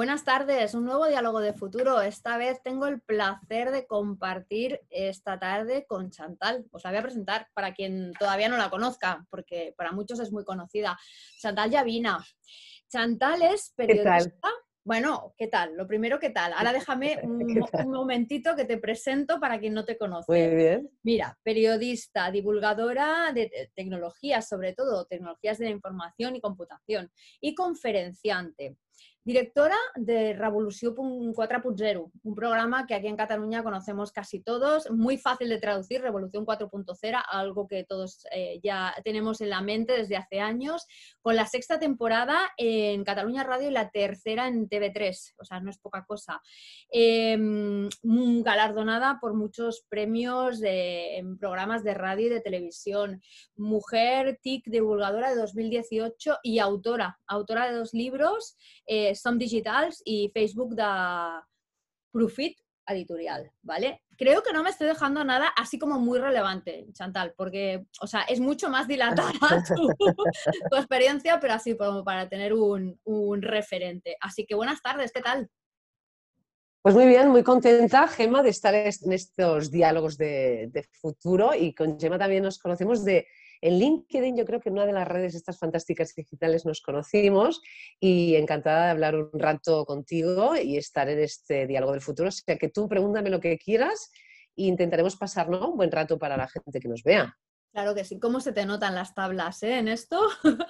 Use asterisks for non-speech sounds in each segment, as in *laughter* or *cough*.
Buenas tardes, un nuevo diálogo de futuro. Esta vez tengo el placer de compartir esta tarde con Chantal. Os la voy a presentar para quien todavía no la conozca, porque para muchos es muy conocida. Chantal Yavina. Chantal es periodista. Bueno, ¿qué tal? Lo primero, ¿qué tal? Ahora *laughs* déjame un, un, momentito que te presento para quien no te conoce. Muy bien. Mira, periodista, divulgadora de tecnologías, sobre todo tecnologías de la información y computación, y conferenciante. Directora de Revolució 4.0, un programa que aquí en Cataluña conocemos casi todos, muy fácil de traducir, Revolución 4.0, algo que todos eh, ya tenemos en la mente desde hace años, con la sexta temporada en Cataluña Radio y la tercera en TV3, o sea, no es poca cosa. Eh, galardonada por muchos premios en programas de radio y de televisión. Mujer TIC divulgadora de 2018 y autora, autora de dos libros. Eh, Som Digitals y Facebook de Profit Editorial, ¿vale? Creo que no me estoy dejando nada así como muy relevante, Chantal, porque, o sea, es mucho más dilatada *laughs* tu, tu experiencia, pero así como para tener un, un referente. Así que buenas tardes, ¿qué tal? Pues muy bien, muy contenta, Gema, de estar en estos diálogos de, de, futuro y con Gema también nos conocemos de en LinkedIn, yo creo que en una de las redes estas fantásticas digitales nos conocimos y encantada de hablar un rato contigo y estar en este diálogo del futuro. O sea que tú pregúntame lo que quieras e intentaremos pasar un buen rato para la gente que nos vea. Claro que sí. ¿Cómo se te notan las tablas eh, en esto? *laughs*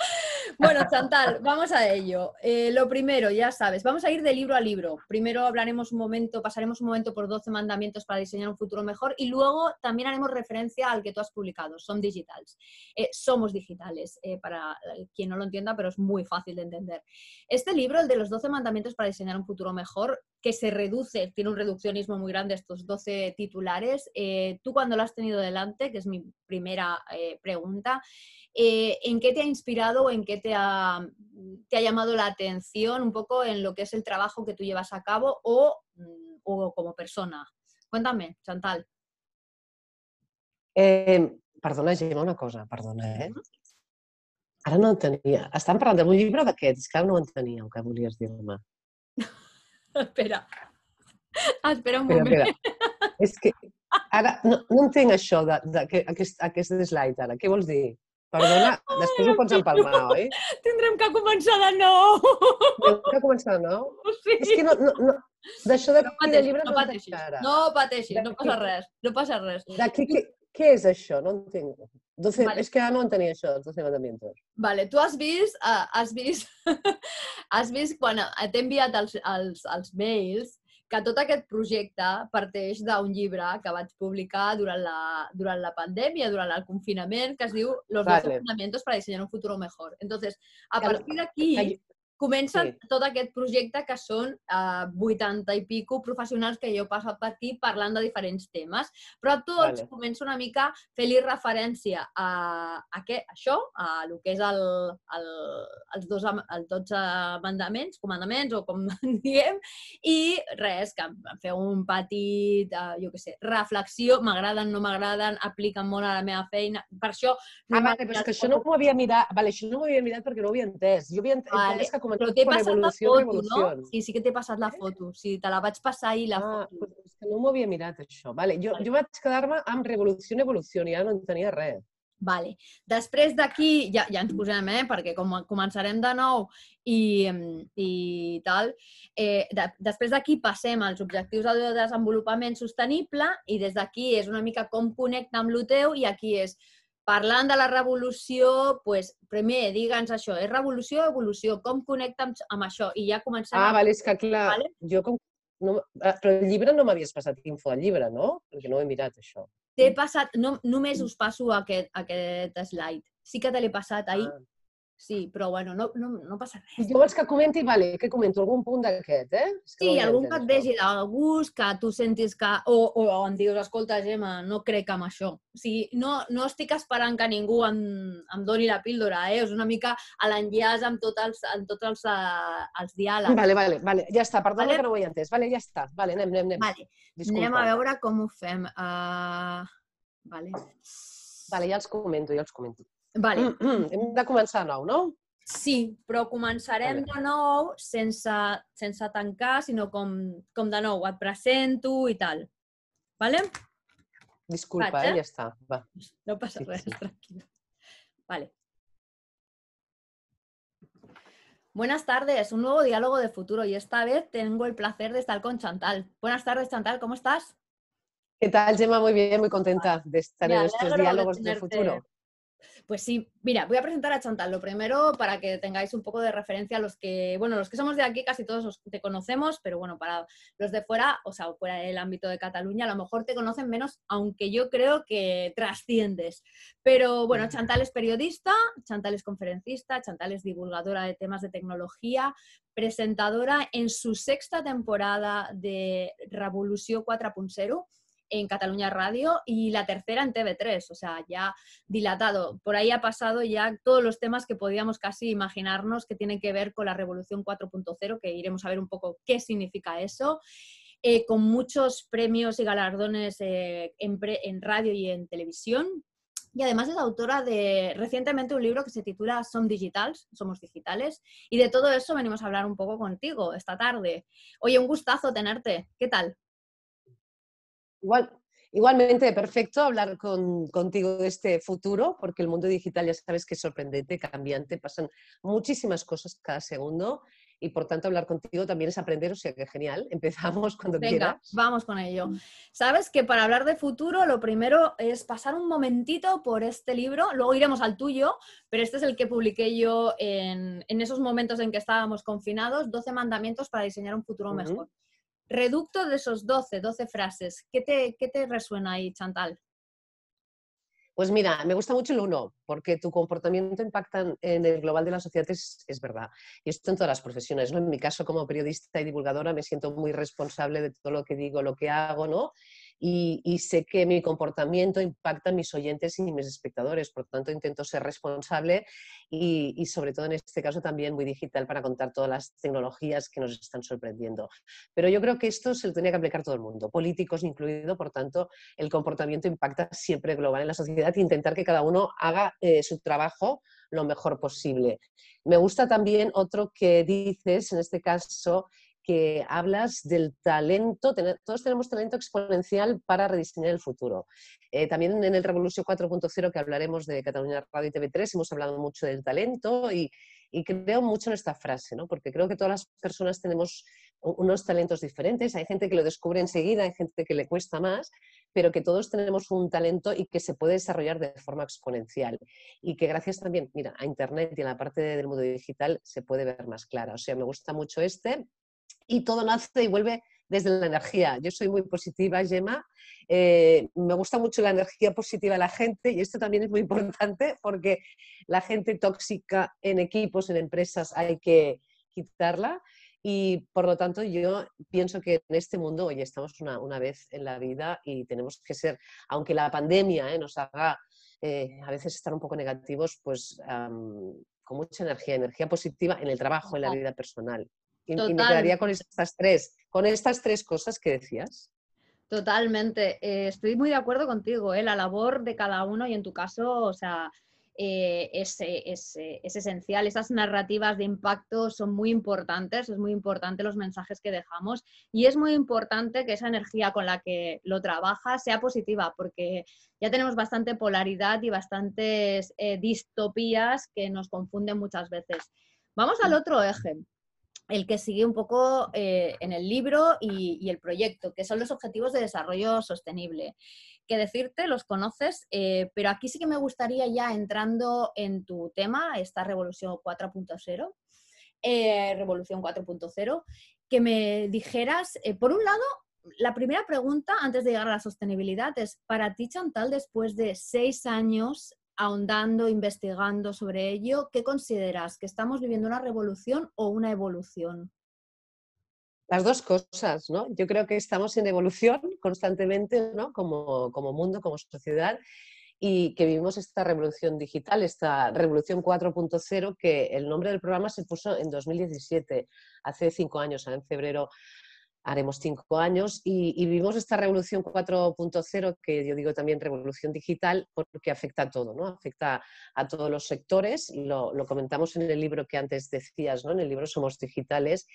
bueno, Chantal, vamos a ello. Eh, lo primero, ya sabes, vamos a ir de libro a libro. Primero hablaremos un momento, pasaremos un momento por 12 mandamientos para diseñar un futuro mejor y luego también haremos referencia al que tú has publicado, Son Digitals. Eh, somos digitales, eh, para quien no lo entienda, pero es muy fácil de entender. Este libro, el de los 12 mandamientos para diseñar un futuro mejor, que se reduce, tiene un reduccionismo muy grande estos 12 titulares. tú cuando lo has tenido delante, que es mi primera pregunta, eh, ¿En qué te ha inspirado o en qué te ha, te ha, llamado la atención un poco en lo que es el trabajo que tú llevas a cabo o, mm, o como persona? Cuéntame, Chantal. Eh, perdona, Gemma, una cosa, perdona, eh? Ara no entenia. Estan parlant d'un llibre d'aquests, que ara no entenia el que volies dir-me. *laughs* espera. Espera un espera, moment. Espera. És que ara no, no entenc això d'aquest aquest slide ara. Què vols dir? Perdona, *laughs* després ho pots empalmar, oi? Tindrem que començar de nou. Tindrem que començar de nou? *laughs* Sí. És que no, no, no, d'això de no pateixis, llibre no, pateixis, no pateixis, no passa res, no passa res. D'aquí, què, què és això? No entenc. 12, vale. És que ara no entenia això, els 12 mandamientos. Vale, tu has vist, uh, has vist, *laughs* has vist quan t'he enviat els, els, els mails que tot aquest projecte parteix d'un llibre que vaig publicar durant la, durant la pandèmia, durant el confinament, que es diu Los vale. 12 fundamentos para diseñar un futuro mejor. Entonces, a partir d'aquí comença sí. tot aquest projecte que són eh, 80 i pico professionals que jo he passat per aquí parlant de diferents temes, però tots vale. comença una mica fent-li referència a, a què, això, a el que és el, el, els, dos, els 12 mandaments, comandaments o com *laughs* diem, i res, que em feu un petit, uh, jo què sé, reflexió, m'agraden, no m'agraden, apliquen molt a la meva feina, per això... No ah, vale, però és que això no m'ho havia mirat, vale, això no m'ho havia mirat perquè no ho havia entès. Jo havia entès vale. que però t'he passat la foto, no? Sí, sí que t'he passat la foto. Sí, te la vaig passar ahir, la ah, foto. És que no m'ho havia mirat, això. Vale. Jo, vale. jo vaig quedar-me amb Revolució i Evolució, i ja no en tenia res. Vale. Després d'aquí, ja, ja ens posem, eh? perquè com començarem de nou i, i tal, eh, de, després d'aquí passem als objectius de desenvolupament sostenible i des d'aquí és una mica com connecta amb el teu i aquí és parlant de la revolució, pues, primer, digue'ns això, és revolució o evolució? Com connecta amb, amb això? I ja comencem... Ah, vale, és que clar, vale? jo com... No, ah, però el llibre no m'havies passat info al llibre, no? Perquè no he mirat això. T'he passat, no, només us passo aquest, aquest slide. Sí que te l'he passat ahir. Ah. Sí, però bueno, no, no, no passa res. Jo vols que comenti, vale, que comento algun punt d'aquest, eh? És que sí, no algun que et vegi de gust, que tu sentis que... O, o, o em dius, escolta, Gemma, no crec en això. O sigui, no, no estic esperant que ningú em, em doni la píldora, eh? És una mica a l'enllaç amb, tot els, amb tots els, uh, els diàlegs. Vale, vale, vale. Ja està, perdona vale? que no ho he entès. Vale, ja està. Vale, anem, anem, anem. Vale. Anem a veure com ho fem. Uh... Vale. Vale, ja els comento, ja els comento. Vale. Mm, mm, hem de començar nou, no? Sí, però començarem de nou sense, sense tancar, sinó com, com de nou, et presento i tal. Vale? Disculpa, Vaig, eh? ja està. Va. No passa sí, res, sí. tranquil. Vale. Buenas tardes, un nuevo diálogo de futuro y esta vez tengo el placer de estar con Chantal. Buenas tardes, Chantal, ¿cómo estás? ¿Qué tal, Gemma? Muy bien, muy contenta de estar en estos diálogos de, de futuro. Pues sí, mira, voy a presentar a Chantal. Lo primero, para que tengáis un poco de referencia a los que, bueno, los que somos de aquí casi todos te conocemos, pero bueno, para los de fuera, o sea, fuera del ámbito de Cataluña, a lo mejor te conocen menos, aunque yo creo que trasciendes. Pero bueno, Chantal es periodista, Chantal es conferencista, Chantal es divulgadora de temas de tecnología, presentadora en su sexta temporada de Revolución 4.0 en Cataluña Radio y la tercera en TV3, o sea, ya dilatado. Por ahí ha pasado ya todos los temas que podíamos casi imaginarnos que tienen que ver con la Revolución 4.0, que iremos a ver un poco qué significa eso. Eh, con muchos premios y galardones eh, en, radio y en televisión. Y además es autora de recientemente un libro que se titula Som Digitals, Somos Digitales. Y de todo eso venimos a hablar un poco contigo esta tarde. Oye, un gustazo tenerte. ¿Qué tal? Igual, igualmente, perfecto hablar contigo de este futuro, porque el mundo digital ya sabes que es sorprendente, cambiante, pasan muchísimas cosas cada segundo y por tanto hablar contigo también es aprender, o sea que genial. *laughs* Empezamos cuando Venga, quieras. Vamos con ello. Sabes que para hablar de futuro lo primero es pasar un momentito por este libro, luego iremos al tuyo, pero este es el que publiqué yo en, esos momentos en que estábamos confinados, 12 mandamientos para diseñar un futuro mejor. Reducto de esos 12, 12 frases. ¿Qué te, qué te resuena ahí, Chantal? Pues mira, me gusta mucho el uno, porque tu comportamiento impacta en el global de la sociedad, es, es, verdad. Y esto en todas las profesiones, ¿no? En mi caso, como periodista y divulgadora, me siento muy responsable de todo lo que digo, lo que hago, ¿no? Y, sé que mi comportamiento impacta a mis oyentes y mis espectadores, por tanto intento ser responsable y, sobre todo en este caso también muy digital para contar todas las tecnologías que nos están sorprendiendo. Pero yo creo que esto se lo tenía que aplicar todo el mundo, políticos incluido, por tanto el comportamiento impacta siempre global en la sociedad e intentar que cada uno haga eh, su trabajo lo mejor posible. Me gusta también otro que dices, en este caso, que hablas del talento, todos tenemos talento exponencial para rediseñar el futuro. Eh, también en el Revolución 4.0 que hablaremos de Cataluña Radio y TV3 hemos hablado mucho del talento y, creo mucho en esta frase, ¿no? porque creo que todas las personas tenemos unos talentos diferentes, hay gente que lo descubre enseguida, hay gente que le cuesta más, pero que todos tenemos un talento y que se puede desarrollar de forma exponencial y que gracias también, mira, a Internet y a la parte del mundo digital se puede ver más clara. O sea, me gusta mucho este y todo nace y vuelve desde la energía. Yo soy muy positiva, Gemma. Eh, me gusta mucho la energía positiva de la gente y esto también es muy *laughs* importante porque la gente tóxica en equipos, en empresas, hay que quitarla. Y por lo tanto, yo pienso que en este mundo, hoy estamos una, vez en la vida y tenemos que ser, aunque la pandemia eh, nos haga eh, a veces estar un poco negativos, pues con mucha energía, energía positiva en el trabajo, en la vida personal. Y, me quedaría con estas tres, con estas tres cosas que decías. Totalmente. Eh, estoy muy de acuerdo contigo. ¿eh? La labor de cada uno y en tu caso, o sea, eh, es, es, esencial. Esas narrativas de impacto son muy importantes, es muy importante los mensajes que dejamos y es muy importante que esa energía con la que lo trabajas sea positiva, porque ya tenemos bastante polaridad y bastantes distopías que nos confunden muchas veces. Vamos al otro eje, el que sigue un poco eh, en el libro y, el proyecto, que son los Objetivos de Desarrollo Sostenible. Que decirte, los conoces, eh, pero aquí sí que me gustaría ya entrando en tu tema, esta Revolución 4.0, eh, Revolución 4.0, que me dijeras, por un lado, la primera pregunta antes de llegar a la sostenibilidad es, para ti, Chantal, después de seis años ahondando, investigando sobre ello, ¿qué consideras? ¿Que estamos viviendo una revolución o una evolución? Las dos cosas, ¿no? Yo creo que estamos en evolución constantemente, ¿no? Como, como mundo, como sociedad, y que vivimos esta revolución digital, esta revolución 4.0, que el nombre del programa se puso en 2017, hace cinco años, en febrero haremos cinco años y, vivimos esta revolución 4.0 que yo digo también revolución digital porque afecta a todo, ¿no? Afecta a todos los sectores, lo, lo comentamos en el libro que antes decías, ¿no? En el libro Somos Digitales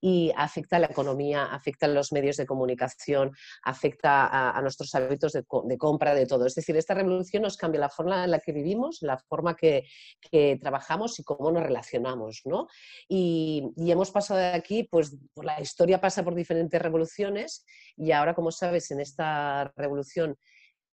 y afecta a la economía, afecta a los medios de comunicación, afecta a, nuestros hábitos de, compra, de todo. Es decir, esta revolución nos cambia la forma en la que vivimos, la forma que, que trabajamos y cómo nos relacionamos, ¿no? Y, y hemos pasado de aquí, pues la historia pasa por diferentes diferentes revoluciones y ahora, como sabes, en esta revolución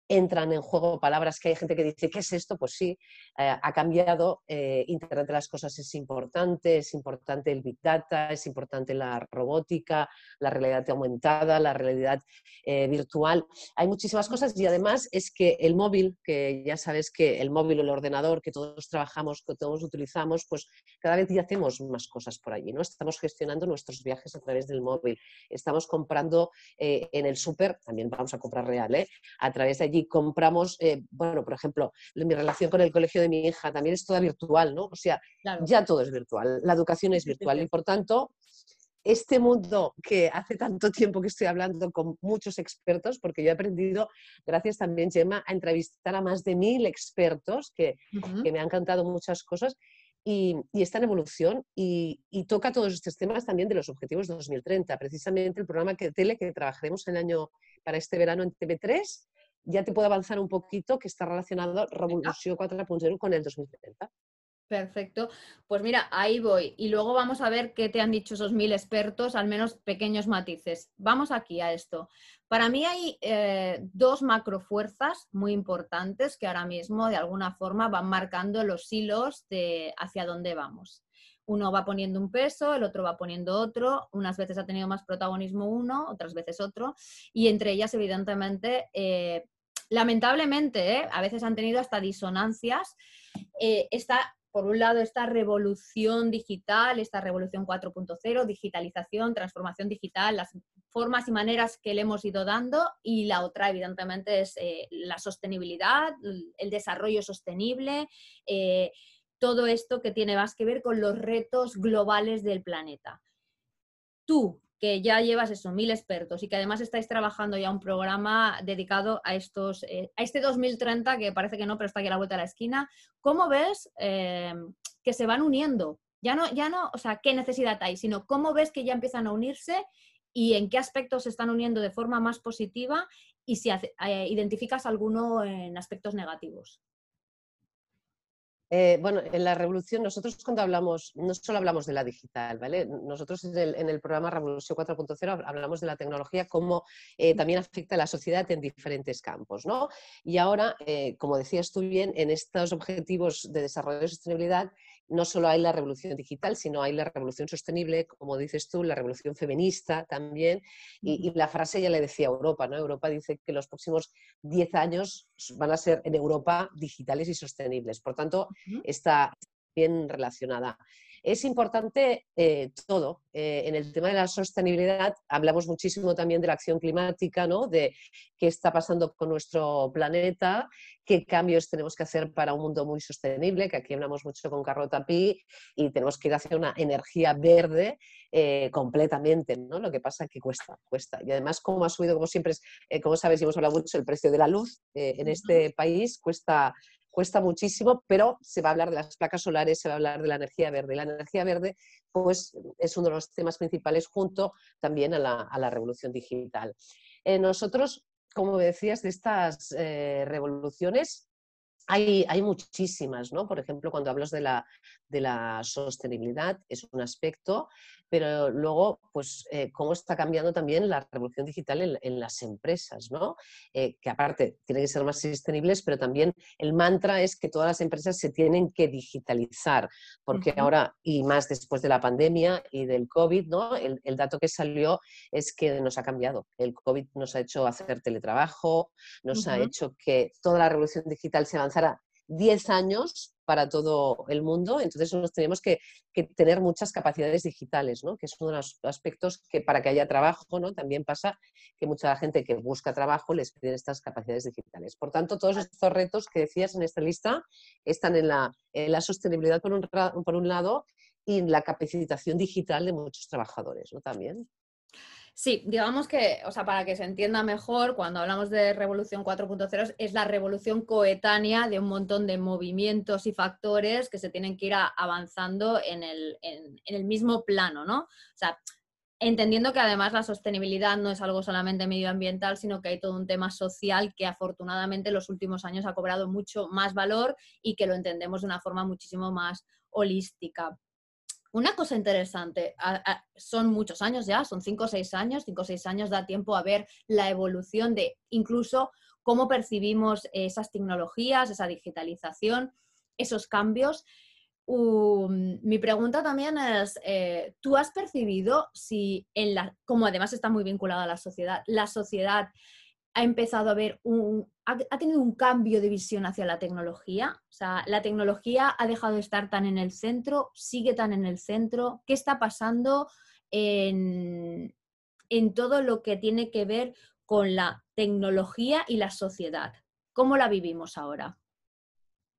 entran en juego palabras que hay gente que dice, ¿qué es esto? Pues sí, eh, ha cambiado, eh, Internet de las Cosas es importante, es importante el Big Data, es importante la robótica, la realidad aumentada, la realidad eh, virtual. Hay muchísimas cosas y además es que el móvil, que ya sabes que el móvil o el ordenador que todos trabajamos, que todos utilizamos, pues cada vez hacemos más cosas por allí, ¿no? Estamos gestionando nuestros viajes a través del móvil, estamos comprando en el súper, también vamos a comprar real, a través de allí y compramos, eh, bueno, por ejemplo, mi relación con el colegio de mi hija también es toda virtual, ¿no? O sea, ya todo es virtual, la educación es virtual y por tanto, este mundo que hace tanto tiempo que estoy hablando con muchos expertos, porque yo he aprendido, gracias también, Gemma, a entrevistar a más de mil expertos que, que me han cantado muchas cosas. Y, y, está en evolución y, y, toca todos estos temas también de los objetivos de 2030. Precisamente el programa que, tele que trabajaremos el año para este verano en TV3 ya te puedo avanzar un poquito que está relacionado Revolución 4.0 con el 2030. Perfecto. Pues mira, ahí voy. Y luego vamos a ver qué te han dicho esos mil expertos, al menos pequeños matices. Vamos aquí a esto. Para mí hay eh, dos macrofuerzas muy importantes que ahora mismo de alguna forma van marcando los hilos de hacia dónde vamos. Uno va poniendo un peso, el otro va poniendo otro. Unas veces ha tenido más protagonismo uno, otras veces otro. Y entre ellas, evidentemente, eh, lamentablemente, ¿eh? a veces han tenido hasta disonancias. Eh, está, por un lado, esta revolución digital, esta revolución 4.0, digitalización, transformación digital, las formas y maneras que le hemos ido dando, y la otra, evidentemente, es eh, la sostenibilidad, el desarrollo sostenible, todo esto que tiene más que ver con los retos globales del planeta. Tú, que ya llevas eso, mil expertos y que además estáis trabajando ya un programa dedicado a estos, eh, a este 2030, que parece que no, pero está aquí a la vuelta de la esquina. ¿Cómo ves eh, que se van uniendo? Ya no, ya no, o sea, qué necesidad hay, sino cómo ves que ya empiezan a unirse y en qué aspectos se están uniendo de forma más positiva y si eh, identificas alguno en aspectos negativos. Eh, bueno, en la revolución, nosotros cuando hablamos, no solo hablamos de la digital, ¿vale? Nosotros en el, programa Revolución 4.0 hablamos de la tecnología como eh, también afecta a la sociedad en diferentes campos, ¿no? Y ahora, eh, como decías tú bien, en estos objetivos de desarrollo y sostenibilidad no solo hay la revolución digital, sino hay la revolución sostenible, como dices tú, la revolución feminista también. Y, la frase ya le decía Europa, ¿no? Europa dice que los próximos 10 años van a ser en Europa digitales y sostenibles. Por tanto, está bien relacionada. Es importante eh, todo. Eh, en el tema de la sostenibilidad hablamos muchísimo también de la acción climática, ¿no? de qué está pasando con nuestro planeta, qué cambios tenemos que hacer para un mundo muy sostenible, que aquí hablamos mucho con Carlota Pi, y tenemos que ir hacia una energía verde eh, completamente. ¿no? Lo que pasa es que cuesta, cuesta. Y además, como ha subido, como siempre, como sabes y hemos hablado mucho, el precio de la luz en este país cuesta cuesta muchísimo, pero se va a hablar de las placas solares, se va a hablar de la energía verde. La energía verde pues, es uno de los temas principales junto también a la, revolución digital. Eh, nosotros, como decías, de estas eh, revoluciones hay, hay, muchísimas, ¿no? Por ejemplo, cuando hablas de la, de la sostenibilidad, es un aspecto, pero luego, pues, eh, cómo está cambiando también la revolución digital en, las empresas, ¿no? Eh, que aparte tienen que ser más sostenibles, pero también el mantra es que todas las empresas se tienen que digitalizar, porque ahora, y más después de la pandemia y del COVID, ¿no? El, el, dato que salió es que nos ha cambiado. El COVID nos ha hecho hacer teletrabajo, nos ha hecho que toda la revolución digital se avanzara 10 años para todo el mundo, entonces nos tenemos que, tener muchas capacidades digitales, ¿no? que es uno de los aspectos que para que haya trabajo ¿no? también pasa que mucha gente que busca trabajo les pide estas capacidades digitales. Por tanto, todos estos retos que decías en esta lista están en la, la sostenibilidad por un, por un lado y en la capacitación digital de muchos trabajadores ¿no? también. Sí, digamos que, o sea, para que se entienda mejor, cuando hablamos de revolución 4.0 es la revolución coetánea de un montón de movimientos y factores que se tienen que ir avanzando en el, en el mismo plano, ¿no? O sea, entendiendo que además la sostenibilidad no es algo solamente medioambiental, sino que hay todo un tema social que afortunadamente en los últimos años ha cobrado mucho más valor y que lo entendemos de una forma muchísimo más holística. Una cosa interesante, son muchos años ya, son cinco o seis años, cinco o seis años da tiempo a ver la evolución de incluso cómo percibimos esas tecnologías, esa digitalización, esos cambios. mi pregunta también es, eh, ¿tú has percibido si, en la, como además está muy vinculada a la sociedad, la sociedad ha empezado a ver un, ha, tenido un cambio de visión hacia la tecnología. O sea, la tecnología ha dejado de estar tan en el centro, sigue tan en el centro. ¿Qué está pasando en, en todo lo que tiene que ver con la tecnología y la sociedad? ¿Cómo la vivimos ahora?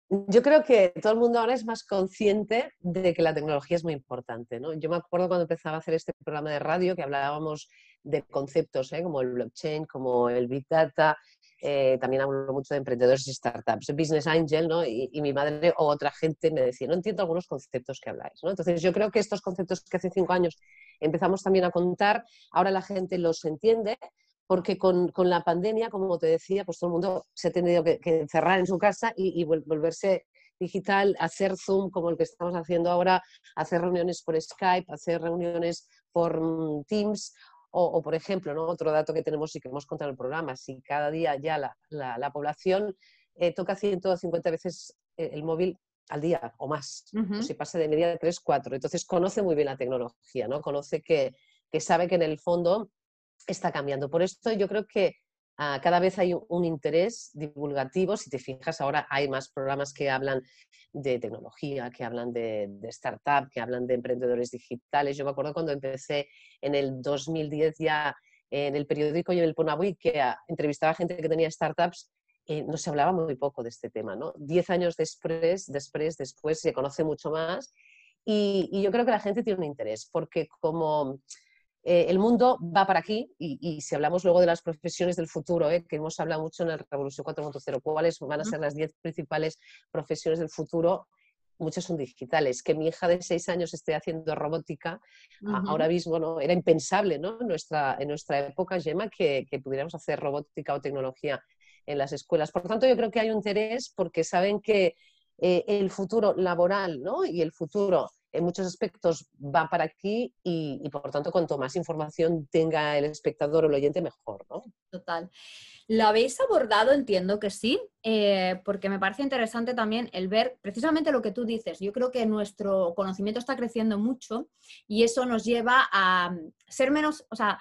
Yo creo que todo el mundo ahora es más consciente de que la tecnología es muy importante. ¿no? Yo me acuerdo cuando empezaba a hacer este programa de radio que hablábamos de conceptos ¿eh? como el blockchain, como el big data, eh, también hablo mucho de emprendedores y startups, business angel, ¿no? Y, mi madre o otra gente me decía, no entiendo algunos conceptos que habláis, ¿no? Entonces yo creo que estos conceptos que hace cinco años empezamos también a contar, ahora la gente los entiende, porque con, con la pandemia, como te decía, pues todo el mundo se ha tenido que, encerrar en su casa y, y volverse digital, hacer Zoom como el que estamos haciendo ahora, hacer reuniones por Skype, hacer reuniones por mm, Teams o, por ejemplo, ¿no? otro dato que tenemos y que hemos contado en el programa, si cada día ya la, población eh, toca 150 veces eh, el móvil al día o más, si pasa de media de 3, 4. Entonces conoce muy bien la tecnología, ¿no? conoce que, que sabe que en el fondo está cambiando. Por esto yo creo que Ah, cada vez hay un interés divulgativo. Si te fijas, ahora hay más programas que hablan de tecnología, que hablan de, startup, que hablan de emprendedores digitales. Yo me acuerdo cuando empecé en el 2010 ya en el periódico y en el Ponabui que entrevistaba gente que tenía startups eh, no se hablaba muy poco de este tema. ¿no? Diez años después, después, después se conoce mucho más y yo creo que la gente tiene un interés porque como eh, el mundo va para aquí y, si hablamos luego de las profesiones del futuro, eh, que hemos hablado mucho en la Revolución 4.0, cuáles van a ser las 10 principales profesiones del futuro, muchas son digitales. Que mi hija de 6 años esté haciendo robótica, ahora mismo no era impensable nuestra, en nuestra época, Gemma, que, pudiéramos hacer robótica o tecnología en las escuelas. Por lo tanto, yo creo que hay un interés porque saben que eh, el futuro laboral ¿no? y el futuro en muchos aspectos va para aquí y, por tanto cuanto más información tenga el espectador o el oyente, mejor, ¿no? Total. ¿Lo habéis abordado? Entiendo que sí, eh, porque me parece interesante también el ver precisamente lo que tú dices. Yo creo que nuestro conocimiento está creciendo mucho y eso nos lleva a ser menos, o sea,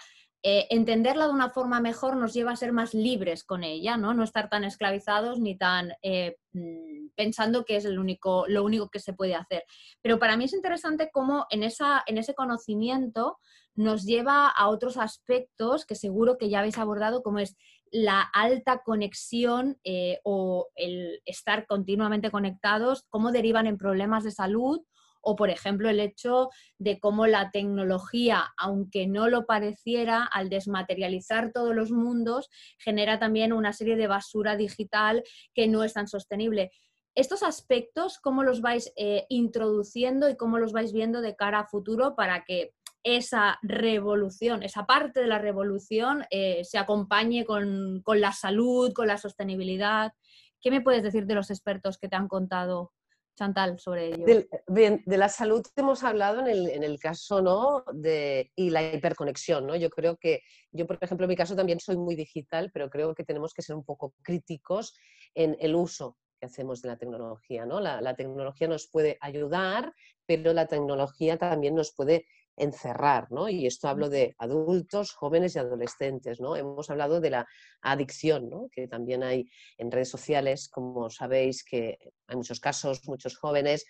eh, entenderla de una forma mejor nos lleva a ser más libres con ella, ¿no? No estar tan esclavizados ni tan eh, mm, pensando que es el único, lo único que se puede hacer. Pero para mí es interesante cómo en, esa, en ese conocimiento nos lleva a otros aspectos que seguro que ya habéis abordado, como es la alta conexión eh, o el estar continuamente conectados, cómo derivan en problemas de salud o, por ejemplo, el hecho de cómo la tecnología, aunque no lo pareciera, al desmaterializar todos los mundos, genera también una serie de basura digital que no es tan sostenible. Estos aspectos, ¿cómo los vais eh, introduciendo y cómo los vais viendo de cara a futuro para que esa revolución, esa parte de la revolución eh, se acompañe con, con, la salud, con la sostenibilidad. ¿Qué me puedes decir de los expertos que te han contado Chantal, sobre ello. bien, de la salud hemos hablado en el, en el, caso, ¿no? De, y la hiperconexión, ¿no? Yo creo que, yo por ejemplo en mi caso también soy muy digital, pero creo que tenemos que ser un poco críticos en el uso que hacemos de la tecnología, ¿no? La, la tecnología nos puede ayudar, pero la tecnología también nos puede encerrar, ¿no? Y esto hablo de adultos, jóvenes y adolescentes, ¿no? Hemos hablado de la adicción, ¿no? Que también hay en redes sociales, como sabéis, que hay muchos casos, muchos jóvenes,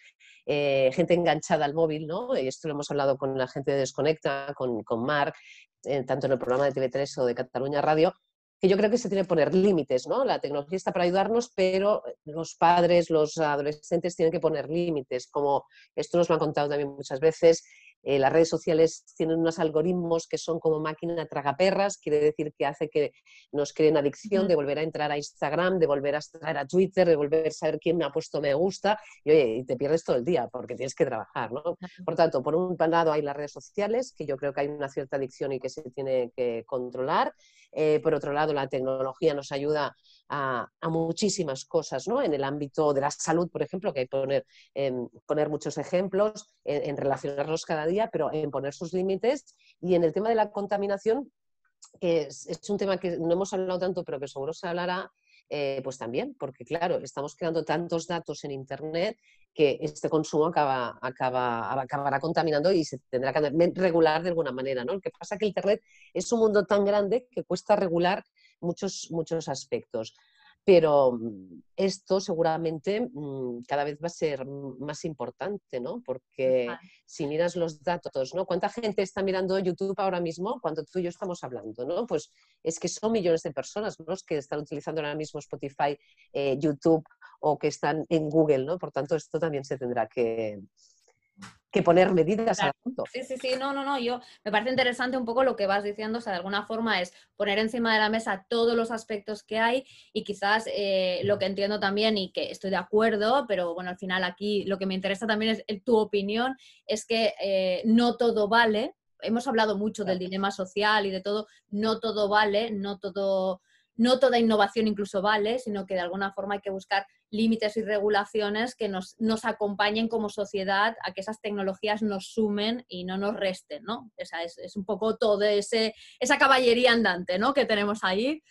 eh, gente enganchada al móvil, ¿no? Y esto lo hemos hablado con la gente de Desconecta, con, con Marc, eh, tanto en el programa de TV3 o de Cataluña Radio, que yo creo que se tiene que poner límites, ¿no? La tecnología está para ayudarnos, pero los padres, los adolescentes tienen que poner límites, como esto nos lo han contado también muchas veces, Eh, las redes sociales tienen unos algoritmos que son como máquina tragaperras, quiere decir que hace que nos creen adicción de volver a entrar a Instagram, de volver a entrar a Twitter, de volver a saber quién me ha puesto me gusta y oye, y te pierdes todo el día porque tienes que trabajar, ¿no? Por tanto, por un lado hay las redes sociales, que yo creo que hay una cierta adicción y que se tiene que controlar. Eh, por otro lado, la tecnología nos ayuda a, muchísimas cosas, ¿no? En el ámbito de la salud, por ejemplo, que hay que poner, poner muchos ejemplos en, relacionarnos cada día, pero en poner sus límites. Y en el tema de la contaminación, que es, un tema que no hemos hablado tanto, pero que seguro se hablará, eh, pues también, porque claro, estamos creando tantos datos en Internet que este consumo acaba, acaba, acabará contaminando y se tendrá que regular de alguna manera. ¿no? Lo que pasa es que Internet es un mundo tan grande que cuesta regular muchos, muchos aspectos. Pero mm, esto seguramente mm, cada vez va a ser más importante, ¿no? Porque si miras los datos, ¿no? ¿Cuánta gente está mirando YouTube ahora mismo cuando tú y yo estamos hablando, ¿no? Pues es que son millones de personas los que están utilizando ahora mismo Spotify, eh, YouTube o que están en Google, ¿no? Por tanto, esto también se tendrá que, que poner medidas al punto. Sí, sí, sí, no, no, no, yo me parece interesante un poco lo que vas diciendo, o sea, de alguna forma es poner encima de la mesa todos los aspectos que hay y quizás eh, lo que entiendo también y que estoy de acuerdo, pero bueno, al final aquí lo que me interesa también es tu opinión, es que eh, no todo vale, hemos hablado mucho del dilema social y de todo, no todo vale, no todo no toda innovación incluso vale, sino que de alguna forma hay que buscar límites y regulaciones que nos, acompañen como sociedad a que esas tecnologías nos sumen y no nos resten, ¿no? Esa es, un poco todo ese, esa caballería andante, ¿no? Que tenemos ahí.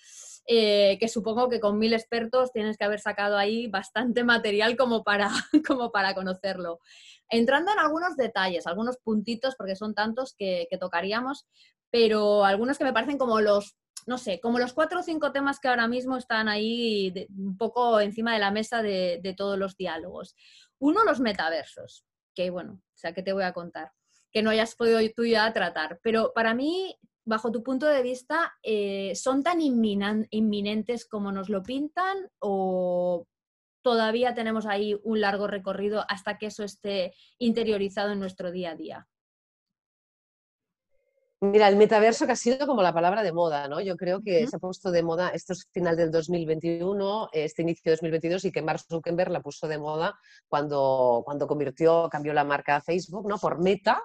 Eh, que supongo que con mil expertos tienes que haber sacado ahí bastante material como para, *laughs* como para conocerlo. Entrando en algunos detalles, algunos puntitos, porque son tantos que tocaríamos, pero algunos que me parecen como los no sé, como los cuatro o cinco temas que ahora mismo están ahí un poco encima de la mesa de, todos los diálogos. Uno, los metaversos, que bueno, o sea, ¿qué te voy a contar? Que no hayas podido tú ya tratar, pero para mí, bajo tu punto de vista, eh, ¿son tan inminentes como nos lo pintan o todavía tenemos ahí un largo recorrido hasta que eso esté interiorizado en nuestro día a día? Mira, el metaverso que ha sido como la palabra de moda, ¿no? Yo creo que se ha puesto de moda, esto es final del 2021, este inicio de 2022, y que Mark Zuckerberg la puso de moda cuando, cuando convirtió, cambió la marca Facebook, ¿no? Por Meta,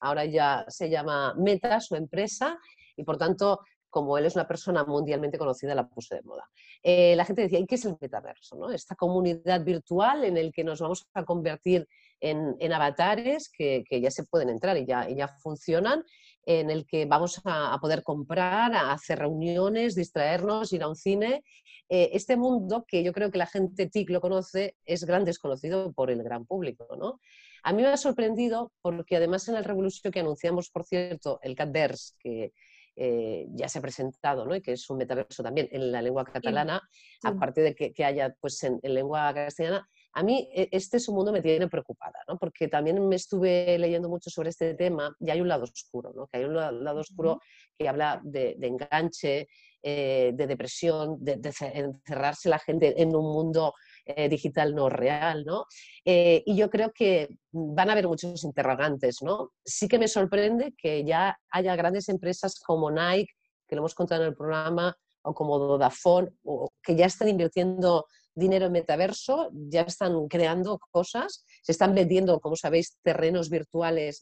ahora ya se llama Meta, su empresa, y por tanto, como él es una persona mundialmente conocida, la puso de moda. Eh, la gente decía, ¿y qué es el metaverso? ¿no? Esta comunidad virtual en el que nos vamos a convertir en, en avatares que, que, ya se pueden entrar y ya, y ya funcionan en el que vamos a, poder comprar, a hacer reuniones, distraernos, ir a un cine. Eh, este mundo que yo creo que la gente TIC lo conoce es gran desconocido por el gran público. ¿no? A mí me ha sorprendido porque además en el Revolution que anunciamos, por cierto, el Catverse, que eh, ya se ha presentado, ¿no? y que es un metaverso también en la lengua catalana, aparte de que, haya pues, en lengua castellana, a mí e, este es un mundo me tiene preocupada, ¿no? porque también me estuve leyendo mucho sobre este tema y hay un lado oscuro, ¿no? que hay un lado oscuro que habla de, enganche, eh, de depresión, de, encerrarse la gente en un mundo eh, digital no real. ¿no? Eh, y yo creo que van a haber muchos interrogantes. ¿no? Sí que me sorprende que ya haya grandes empresas como Nike, que lo hemos contado en el programa, o como Vodafone, o que ya están invirtiendo dinero en metaverso, ya están creando cosas, se están vendiendo, como sabéis, terrenos virtuales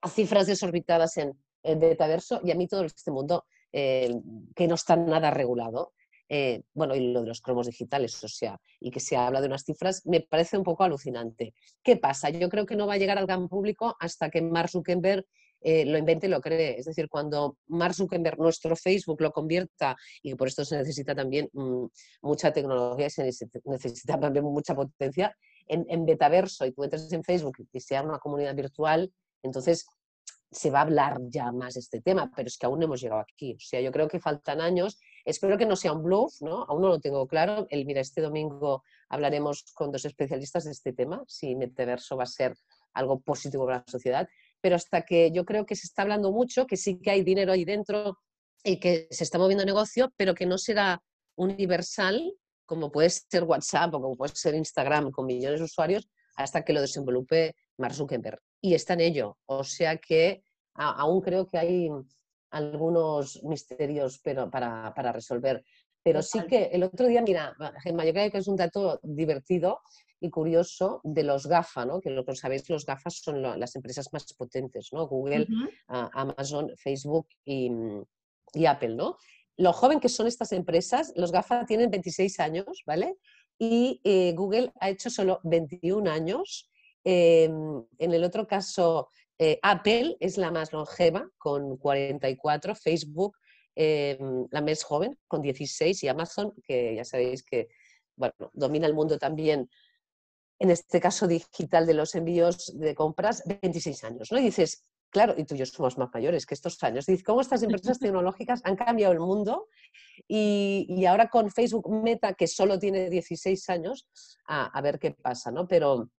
a cifras desorbitadas en, el metaverso y a mí todo este mundo eh, que no está nada regulado. Eh, bueno, y lo de los cromos digitales, o sea, y que se habla de unas cifras, me parece un poco alucinante. ¿Qué pasa? Yo creo que no va a llegar al gran público hasta que Mark Zuckerberg eh, lo invente y lo cree. Es decir, cuando Mark Zuckerberg, nuestro Facebook, lo convierta, y por esto se necesita también mm, mucha tecnología, se necesita también mucha potencia, en, en betaverso y tú entres en Facebook y sea una comunidad virtual, entonces se va a hablar ya más de este tema, pero es que aún no hemos llegado aquí. O sea, yo creo que faltan años. Espero que no sea un bluff, ¿no? Aún no lo tengo claro. El, mira, este domingo hablaremos con dos especialistas de este tema, si metaverso va a ser algo positivo para la sociedad pero hasta que yo creo que se está hablando mucho, que sí que hay dinero ahí dentro y que se está moviendo negocio, pero que no será universal como puede ser WhatsApp o como puede ser Instagram con millones de usuarios hasta que lo desenvolupe Mark Zuckerberg. y está en ello. O sea que aún creo que hay algunos misterios pero para, para resolver. Pero sí que el otro día, mira, Gemma, yo creo que es un dato divertido y curioso de los GAFA, ¿no? que lo que sabéis, los GAFA son las empresas más potentes, ¿no? Google, Amazon, Facebook y, y, Apple. ¿no? Lo joven que son estas empresas, los GAFA tienen 26 años, ¿vale? Y eh, Google ha hecho solo 21 años. Em, en el otro caso, eh, Apple es la más longeva, con 44, Facebook la más joven, con 16, y Amazon, que ya sabéis que bueno, domina el mundo también, en este caso digital de los envíos de compras, 26 años. ¿no? Y dices, claro, y tú y yo somos más mayores que estos años. Dices, ¿cómo estas empresas *laughs* tecnológicas han cambiado el mundo? Y, ahora con Facebook Meta, que solo tiene 16 años, a, ver qué pasa, ¿no? Pero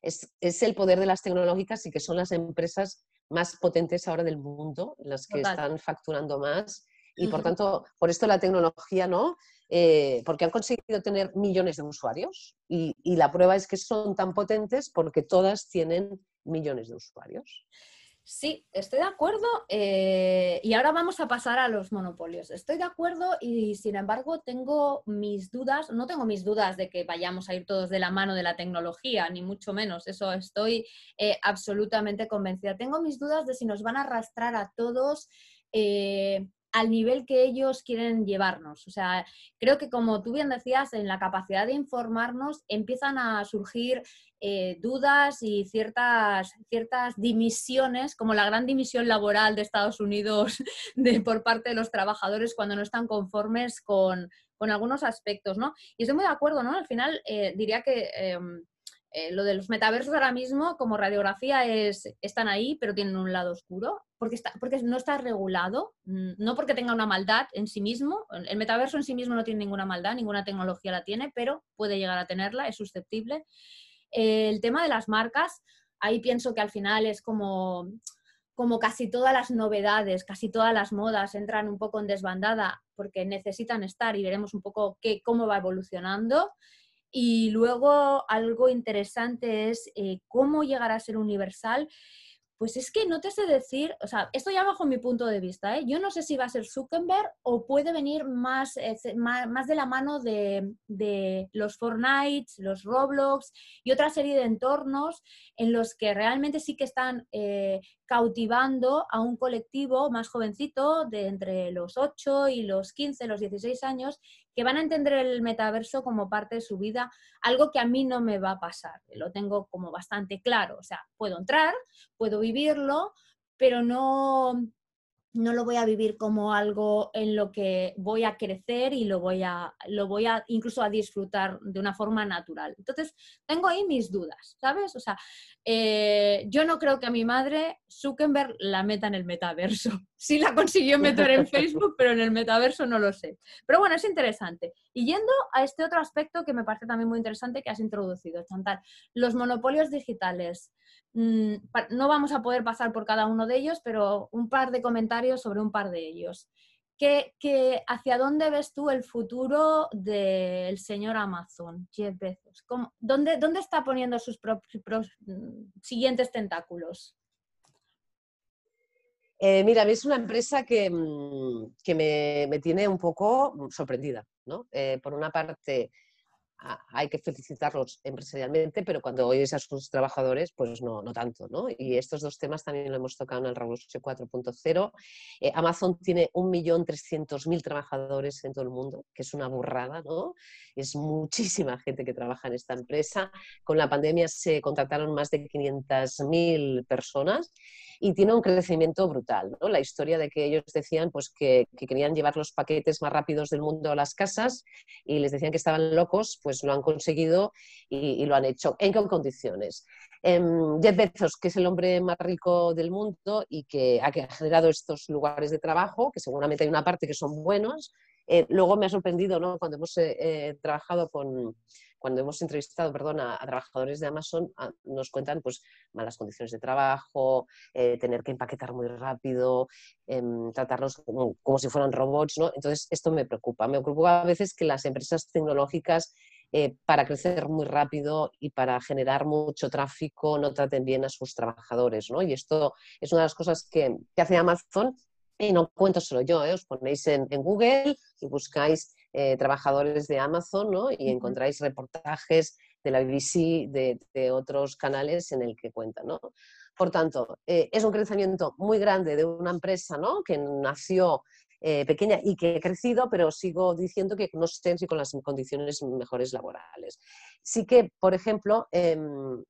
es, es, el poder de las tecnológicas y que son las empresas más potentes ahora del mundo, las que están facturando más. Y por tanto, por esto la tecnología, ¿no? Eh, porque han conseguido tener millones de usuarios y, y la prueba es que son tan potentes porque todas tienen millones de usuarios. Sí, estoy de acuerdo. Eh, y ahora vamos a pasar a los monopolios. Estoy de acuerdo y sin embargo tengo mis dudas, no tengo mis dudas de que vayamos a ir todos de la mano de la tecnología, ni mucho menos. Eso estoy eh, absolutamente convencida. Tengo mis dudas de si nos van a arrastrar a todos. Eh, al nivel que ellos quieren llevarnos. O sea, creo que como tú bien decías, en la capacidad de informarnos empiezan a surgir eh, dudas y ciertas, ciertas dimisiones, como la gran dimisión laboral de Estados Unidos *laughs* de, por parte de los trabajadores cuando no están conformes con, algunos aspectos, ¿no? Y estoy muy de acuerdo, ¿no? Al final eh, diría que em, eh, lo de los metaversos ahora mismo como radiografía es, están ahí, pero tienen un lado oscuro, porque, está, porque no está regulado, mm, no porque tenga una maldad en sí mismo, el metaverso en sí mismo no tiene ninguna maldad, ninguna tecnología la tiene, pero puede llegar a tenerla, es susceptible. el tema de las marcas, ahí pienso que al final es como, como casi todas las novedades, casi todas las modas entran un poco en desbandada porque necesitan estar y veremos un poco qué, cómo va evolucionando. Y luego algo interesante es eh, cómo llegar a ser universal. Pues es que no te sé decir, o sea, esto ya bajo mi punto de vista, ¿eh? yo no sé si va a ser Zuckerberg o puede venir más, eh, más, de la mano de, de, los Fortnite, los Roblox y otra serie de entornos en los que realmente sí que están cautivando a un colectivo más jovencito de entre los 8 y los 15, los 16 años, que van a entender el metaverso como parte de su vida, algo que a mí no me va a pasar, lo tengo como bastante claro, o sea, puedo entrar, puedo vivirlo, pero no, no lo voy a vivir como algo en lo que voy a crecer y lo voy a, lo voy a incluso a disfrutar de una forma natural. Entonces, tengo ahí mis dudas, ¿sabes? O sea, eh, yo no creo que a mi madre Zuckerberg la meta en el metaverso. Sí la consiguió meter en *laughs* Facebook, pero en el metaverso no lo sé. Pero bueno, es interesante. Y yendo a este otro aspecto que me parece también muy interesante que has introducido, Chantal, los monopolios digitales. Mm, no vamos a poder pasar por cada uno de ellos, pero un par de comentarios sobre un par de ellos. ¿Qué, hacia dónde ves tú el futuro del señor Amazon, Jeff Bezos? dónde, dónde, está poniendo sus mm, siguientes tentáculos? Eh, mira, a mí es una empresa que, mm, me, tiene un poco sorprendida. ¿no? Eh, por una parte, hay que felicitarlos empresarialmente, pero cuando oyes a sus trabajadores, pues no, no tanto, ¿no? Y estos dos temas también lo hemos tocado en el Revolution 4.0. Eh, Amazon tiene 1.300.000 trabajadores en todo el mundo, que es una burrada, ¿no? Es muchísima gente que trabaja en esta empresa. Con la pandemia se contrataron más de 500.000 personas y tiene un crecimiento brutal. ¿no? La historia de que ellos decían pues, que, querían llevar los paquetes más rápidos del mundo a las casas y les decían que estaban locos, pues lo han conseguido y, lo han hecho. ¿En qué condiciones? Eh, Jeff Bezos, que es el hombre más rico del mundo y que ha generado estos lugares de trabajo, que seguramente hay una parte que son buenos. Eh, luego me ha sorprendido ¿no? cuando hemos eh, eh, trabajado con, cuando hemos entrevistado perdón, a, trabajadores de Amazon, nos cuentan pues, malas condiciones de trabajo, eh, tener que empaquetar muy rápido, em, tratarlos como, si fueran robots. ¿no? Entonces, esto me preocupa. Me preocupa a veces que las empresas tecnológicas eh, para crecer muy rápido y para generar mucho tráfico no traten bien a sus trabajadores. ¿no? Y esto es una de las cosas que, hace Amazon. Y no cuento solo yo, ¿eh? os ponéis en, Google y buscáis eh, trabajadores de Amazon ¿no? y encontráis reportajes de la BBC, de, otros canales en el que cuentan. ¿no? Por tanto, es un crecimiento muy grande de una empresa ¿no? que nació eh, pequeña y que he crecido, pero sigo diciendo que no sé si con las condiciones mejores laborales. Sí que, por ejemplo, em,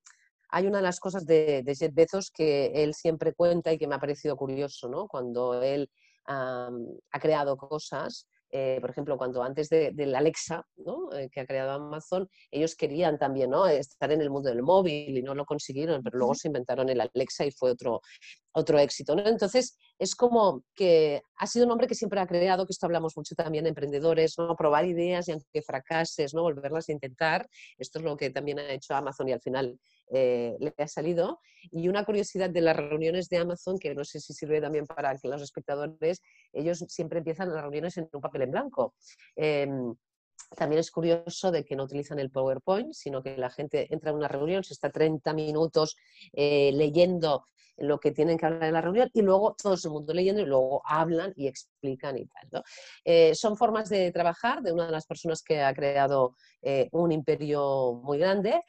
hay una de las cosas de, de, Bezos que él siempre cuenta y que me ha parecido curioso, ¿no? Cuando él ha creado cosas, eh, por ejemplo, cuando antes del Alexa, eh, que ha creado Amazon, ellos querían también ¿no? estar en el mundo del móvil y no lo consiguieron, pero luego se inventaron el Alexa y fue otro, otro éxito. ¿no? Entonces, es como que ha sido un hombre que siempre ha creado, que esto hablamos mucho también de emprendedores, ¿no? probar ideas y aunque fracases, ¿no? volverlas a intentar. Esto es lo que también ha hecho Amazon y al final eh, le ha salido. Y una curiosidad de las reuniones de Amazon, que no sé si sirve también para que los espectadores, ellos siempre empiezan las reuniones en un papel en blanco. Em, también es curioso de que no utilizan el PowerPoint, sino que la gente entra en una reunión, se está 30 minutos eh, leyendo lo que tienen que hablar en la reunión y luego todo el mundo leyendo y luego hablan y explican y tal. Eh, son formas de trabajar de una de las personas que ha creado un imperio muy grande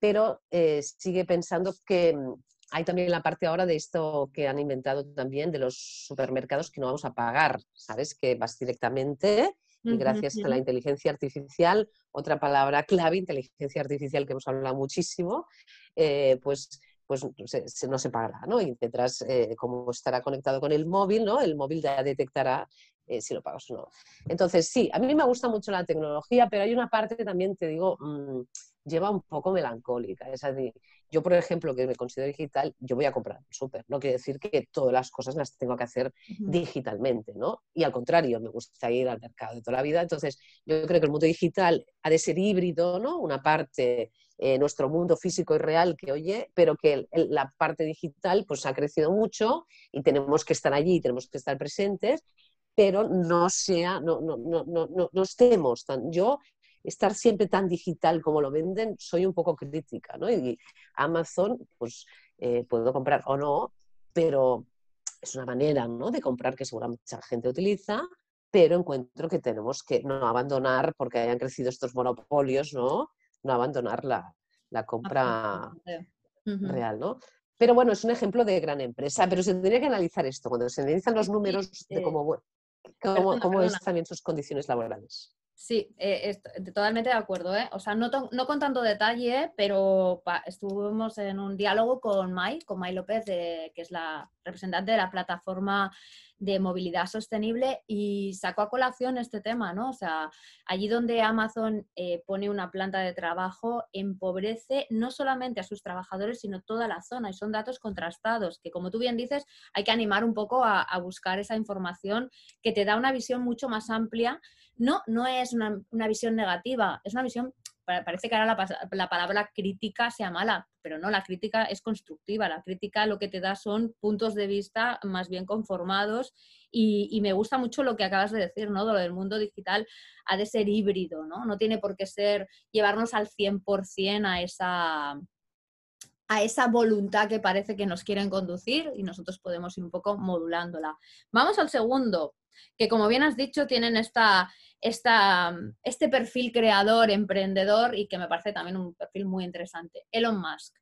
pero eh, sigue pensando que mm, hay también la parte ahora de esto que han inventado también de los supermercados que no vamos a pagar, ¿sabes? Que vas directamente y gracias a la inteligencia artificial, otra palabra clave, inteligencia artificial que hemos hablado muchísimo, eh, pues pues se, no se pagará, ¿no? Y detrás, eh, como estará conectado con el móvil, ¿no? El móvil ya detectará si lo pagas o no. Entonces, sí, a mí me gusta mucho la tecnología, pero hay una parte también, te digo, mm, lleva un poco melancólica. Es decir, yo, por ejemplo, que me considero digital, yo voy a comprar súper. No quiere decir que todas las cosas las tengo que hacer digitalmente, ¿no? Y al contrario, me gusta ir al mercado de toda la vida. Entonces, yo creo que el mundo digital ha de ser híbrido, ¿no? Una parte, eh, nuestro mundo físico y real que oye, pero que la parte digital pues ha crecido mucho y tenemos que estar allí, tenemos que estar presentes pero no sea, no, no, no, no, no estemos tan. Yo estar siempre tan digital como lo venden, soy un poco crítica, ¿no? Y Amazon, pues eh, puedo comprar o no, pero es una manera, ¿no? De comprar que seguramente mucha gente utiliza, pero encuentro que tenemos que no abandonar, porque hayan crecido estos monopolios, ¿no? No abandonar la, compra real, ¿no? Pero bueno, es un ejemplo de gran empresa, pero se tendría que analizar esto, cuando se analizan los números de cómo, cómo, cómo es también sus condiciones laborales. Sí, eh, totalmente de acuerdo. ¿eh? O sea, no, no, con tanto detalle, pero estuvimos en un diálogo con Mai, con Mai López, que es la representante de la plataforma de movilidad sostenible y sacó a colación este tema, ¿no? O sea, allí donde Amazon eh, pone una planta de trabajo, empobrece no solamente a sus trabajadores, sino toda la zona. Y son datos contrastados, que como tú bien dices, hay que animar un poco a, buscar esa información que te da una visión mucho más amplia no, no es una, visión negativa, es una visión, parece que ahora la, palabra crítica sea mala, pero no, la crítica es constructiva, la crítica lo que te da son puntos de vista más bien conformados y, me gusta mucho lo que acabas de decir, ¿no? De lo del mundo digital ha de ser híbrido, ¿no? No tiene por qué ser llevarnos al 100% a esa a esa voluntad que parece que nos quieren conducir y nosotros podemos ir un poco modulándola. Vamos al segundo, que como bien has dicho, tienen esta, este perfil creador, emprendedor y que me parece también un perfil muy interesante, Elon Musk.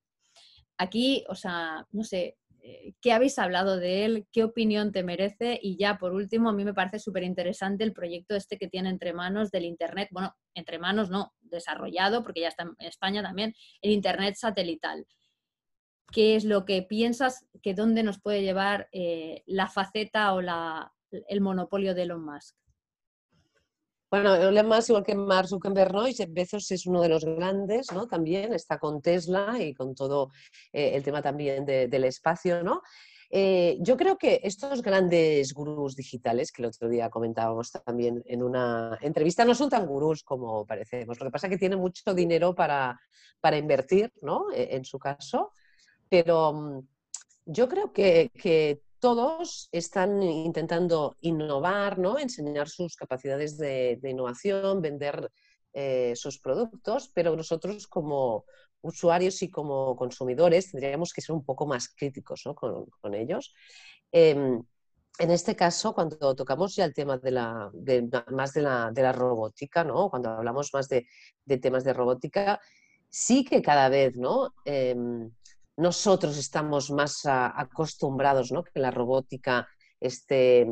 Aquí, o sea, no sé, eh, ¿qué habéis hablado de él? ¿Qué opinión te merece? Y ya, por último, a mí me parece súper interesante el proyecto este que tiene entre manos del Internet, bueno, entre manos no, desarrollado, porque ya está en España también, el Internet satelital qué es lo que piensas que dónde nos puede llevar eh, la faceta o el monopolio de Elon Musk. Bueno, Elon Musk, igual que Mark Zuckerberg, ¿no? y Bezos es uno de los grandes, ¿no? También está con Tesla y con todo eh, el tema también del espacio, ¿no? Eh, yo creo que estos grandes gurús digitales, que el otro día comentábamos también en una entrevista, no son tan gurús como parecemos. Lo que pasa es que tienen mucho dinero para, para invertir, ¿no? E, en su caso pero mm, yo creo que, todos están intentando innovar, ¿no? enseñar sus capacidades de, innovación, vender eh, sus productos, pero nosotros como usuarios y como consumidores tendríamos que ser un poco más críticos con, ellos. Em, en este caso, cuando tocamos ya el tema de la, más de la, robótica, ¿no? cuando hablamos más de, temas de robótica, sí que cada vez ¿no? Em, nosotros estamos más acostumbrados ¿no? que la robótica esté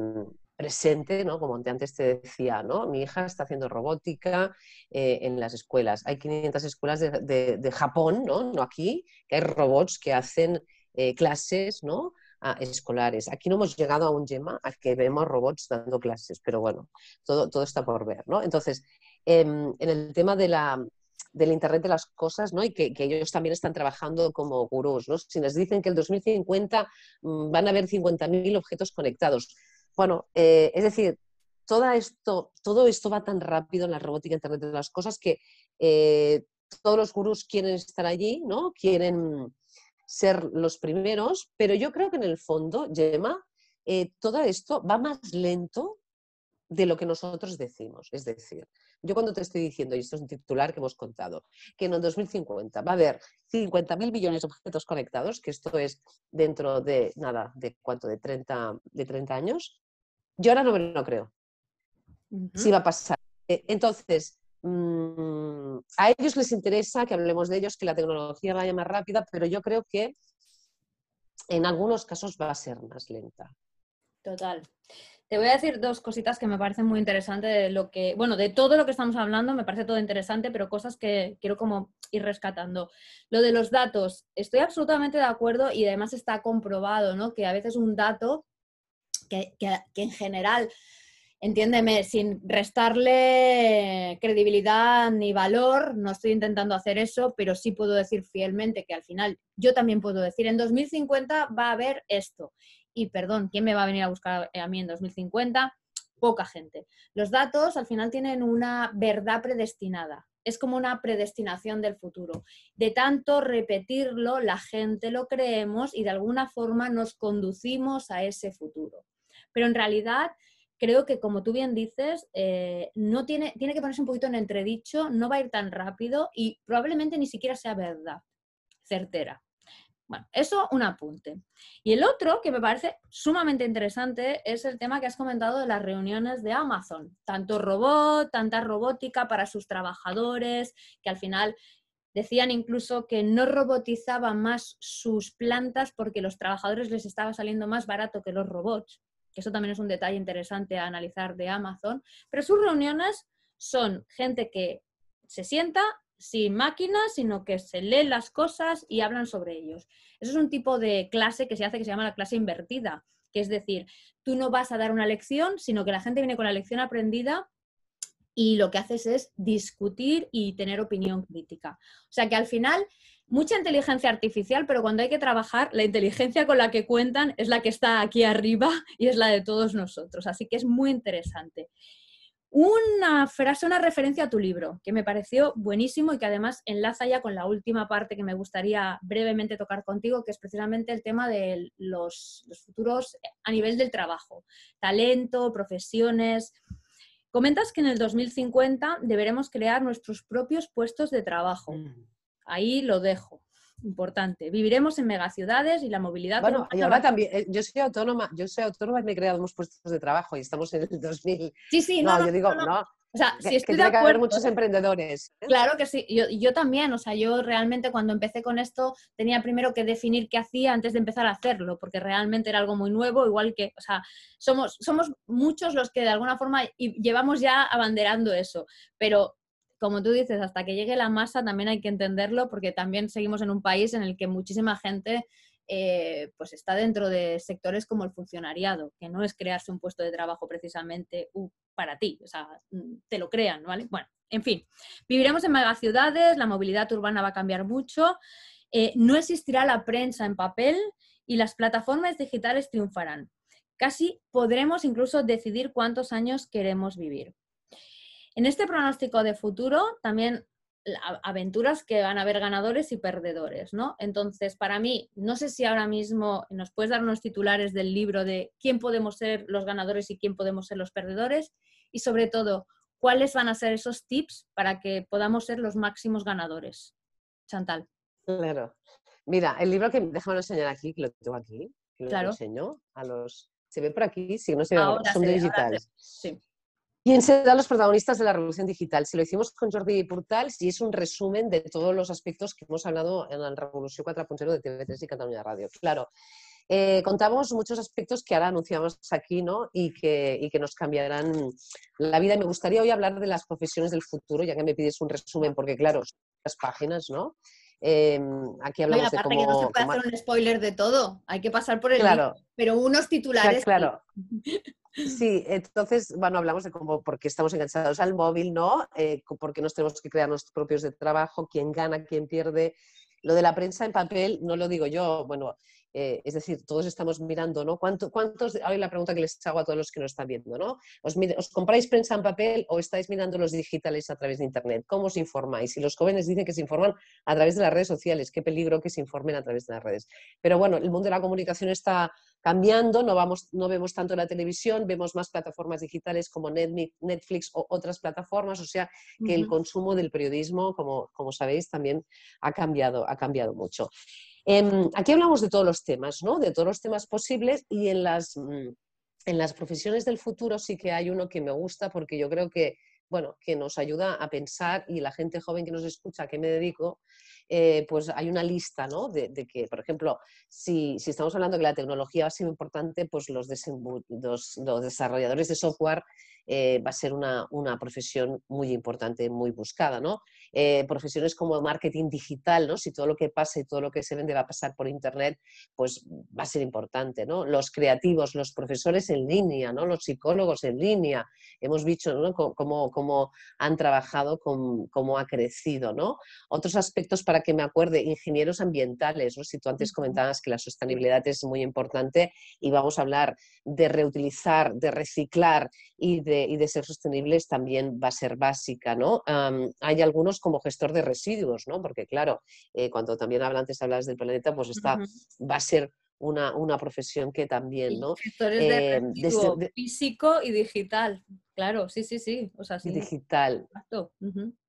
presente, ¿no? Como antes te decía, ¿no? Mi hija está haciendo robótica eh, en las escuelas. Hay 500 escuelas de, Japón, ¿no? No aquí, que hay robots que hacen eh, clases, ¿no? escolares. Aquí no hemos llegado a un yema a que vemos robots dando clases, pero bueno, todo, todo está por ver, ¿no? Entonces, em, en el tema de la, del Internet de las cosas, ¿no? Y que, ellos también están trabajando como gurús, ¿no? Si nos dicen que el 2050 mm, van a haber 50.000 objetos conectados, bueno, eh, es decir, todo esto, todo esto va tan rápido en la robótica Internet de las cosas que eh, todos los gurús quieren estar allí, ¿no? Quieren ser los primeros, pero yo creo que en el fondo, Gemma, eh, todo esto va más lento de lo que nosotros decimos. Es decir, yo cuando te estoy diciendo, y esto es un titular que hemos contado, que en el 2050 va a haber 50.000 millones de objetos conectados, que esto es dentro de, nada, de cuánto, de 30, de 30 años, yo ahora no me lo creo. Si va a pasar. E, entonces, mm, a ellos les interesa que hablemos de ellos, que la tecnología vaya más rápida, pero yo creo que en algunos casos va a ser más lenta. Total. Te voy a decir dos cositas que me parecen muy interesantes de lo que, bueno, de todo lo que estamos hablando, me parece todo interesante, pero cosas que quiero como ir rescatando. Lo de los datos, estoy absolutamente de acuerdo y además está comprobado, ¿no? Que a veces un dato que, en general, entiéndeme, sin restarle credibilidad ni valor, no estoy intentando hacer eso, pero sí puedo decir fielmente que al final yo también puedo decir, en 2050 va a haber esto. Y perdón, ¿quién me va a venir a buscar a mí en 2050? Poca gente. Los datos al final tienen una verdad predestinada es como una predestinación del futuro. De tanto repetirlo, la gente lo creemos y de alguna forma nos conducimos a ese futuro pero en realidad creo que, como tú bien dices, eh, no tiene, tiene que ponerse un poquito en entredicho, no va a ir tan rápido y probablemente ni siquiera sea verdad, certera. Bueno, eso un apunte. Y el otro, que me parece sumamente interesante, es el tema que has comentado de las reuniones de Amazon. Tanto robot, tanta robótica para sus trabajadores, que al final decían incluso que no robotizaban más sus plantas porque los trabajadores les estaba saliendo más barato que los robots eso también es un detalle interesante a analizar de Amazon, pero sus reuniones son gente que se sienta sin máquinas, sino que se leen las cosas y hablan sobre ellos. Eso es un tipo de clase que se hace que se llama la clase invertida, que es decir, tú no vas a dar una lección, sino que la gente viene con la lección aprendida y lo que haces es discutir y tener opinión crítica. O sea que al final mucha inteligencia artificial, pero cuando hay que trabajar, la inteligencia con la que cuentan es la que está aquí arriba y es la de todos nosotros. Así que es muy interesante. Una frase, una referencia a tu libro, que me pareció buenísimo y que además enlaza ya con la última parte que me gustaría brevemente tocar contigo, que es precisamente el tema de los, los futuros a nivel del trabajo, talento, profesiones. Comentas que en el 2050 deberemos crear nuestros propios puestos de trabajo. Mm. Ahí lo dejo. Importante. Viviremos en megaciudades y la movilidad. Bueno, y ahora también, eh, yo soy autónoma, yo soy autónoma y me he creado unos puestos de trabajo y estamos en el 2000. Sí, sí, no, yo digo, no. O sea, si estoy de acuerdo, que haber muchos emprendedores. ¿eh? Claro que sí, yo, yo, también, o sea, yo realmente cuando empecé con esto tenía primero que definir qué hacía antes de empezar a hacerlo, porque realmente era algo muy nuevo, igual que, o sea, somos, somos muchos los que de alguna forma llevamos ya abanderando eso, pero como tú dices, hasta que llegue la masa también hay que entenderlo porque también seguimos en un país en el que muchísima gente eh, pues está dentro de sectores como el funcionariado, que no es crearse un puesto de trabajo precisamente uh, para ti, o sea, mm, te lo crean, ¿vale? Bueno, en fin, viviremos en megaciudades, la movilidad urbana va a cambiar mucho, eh, no existirá la prensa en papel y las plataformas digitales triunfarán. Casi podremos incluso decidir cuántos años queremos vivir. En este pronóstico de futuro también aventuras que van a haber ganadores y perdedores, ¿no? Entonces, para mí, no sé si ahora mismo nos puedes dar unos titulares del libro de quién podemos ser los ganadores y quién podemos ser los perdedores y sobre todo, ¿cuáles van a ser esos tips para que podamos ser los máximos ganadores? Chantal. Claro. Mira, el libro que déjame enseñar aquí, que lo tengo aquí, que lo Claro. enseño a los. ¿Se ve por aquí? Sí, no se ve. Ahora son digitales. Sí. ¿Quién serán los protagonistas de la revolución digital? Si lo hicimos con Jordi Portals y es un resumen de todos los aspectos que hemos hablado en la Revolución 4.0 de TV3 y Cataluña Radio. Claro, eh, contamos muchos aspectos que ahora anunciamos aquí ¿no? y, que, y que nos cambiarán la vida. Y me gustaría hoy hablar de las profesiones del futuro, ya que me pides un resumen, porque claro, las páginas, ¿no? Eh, aquí hablamos de aparte cómo... que no se puede cómo- hacer un spoiler de todo, hay que pasar por el Claro. libro, pero unos titulares. claro. *laughs* Sí, entonces, bueno, hablamos de cómo, porque estamos enganchados al móvil, ¿no? Eh, co- porque nos tenemos que crear nuestros propios de trabajo, quién gana, quién pierde. Lo de la prensa en papel no lo digo yo, bueno, eh, es decir, todos estamos mirando, ¿no? ¿Cuánto, ¿Cuántos, ahora la pregunta que les hago a todos los que nos están viendo, ¿no? ¿Os, mire- ¿Os compráis prensa en papel o estáis mirando los digitales a través de Internet? ¿Cómo os informáis? Y los jóvenes dicen que se informan a través de las redes sociales, qué peligro que se informen a través de las redes. Pero bueno, el mundo de la comunicación está cambiando, no, vamos, no vemos tanto la televisión, vemos más plataformas digitales como Netflix o otras plataformas, o sea que el consumo del periodismo, como, como sabéis, también ha cambiado, ha cambiado mucho. Em, aquí hablamos de todos los temas, ¿no? de todos los temas posibles y en las, mm, en las profesiones del futuro sí que hay uno que me gusta porque yo creo que, bueno, que nos ayuda a pensar y la gente joven que nos escucha, ¿a qué me dedico? Eh, pues hay una lista, ¿no? De, que, por ejemplo, si, si estamos hablando que la tecnología va a ser importante, pues los desarrolladores de software eh, va a ser una, una profesión muy importante, muy buscada, ¿no? Eh, profesiones como marketing digital, ¿no? Si todo lo que pasa y todo lo que se vende va a pasar por Internet, pues va a ser importante, ¿no? Los creativos, los profesores en línea, ¿no? Los psicólogos en línea, hemos visto cómo, cómo han trabajado, cómo, cómo ha crecido, ¿no? Otros aspectos para que me acuerde, ingenieros ambientales, ¿no? Si tú antes comentabas que la sostenibilidad es muy importante y vamos a hablar de reutilizar, de reciclar y de, y de ser sostenibles también va a ser básica, ¿no? Hay algunos como gestor de residuos, ¿no? Porque claro, eh, cuando también antes hablabas del planeta, pues Ujú. va a ser una, una profesión que también, ¿no? Gestores de Eh, residuo desde- de- físico y digital. Claro, sí, sí, sí. O sea, sí. digital.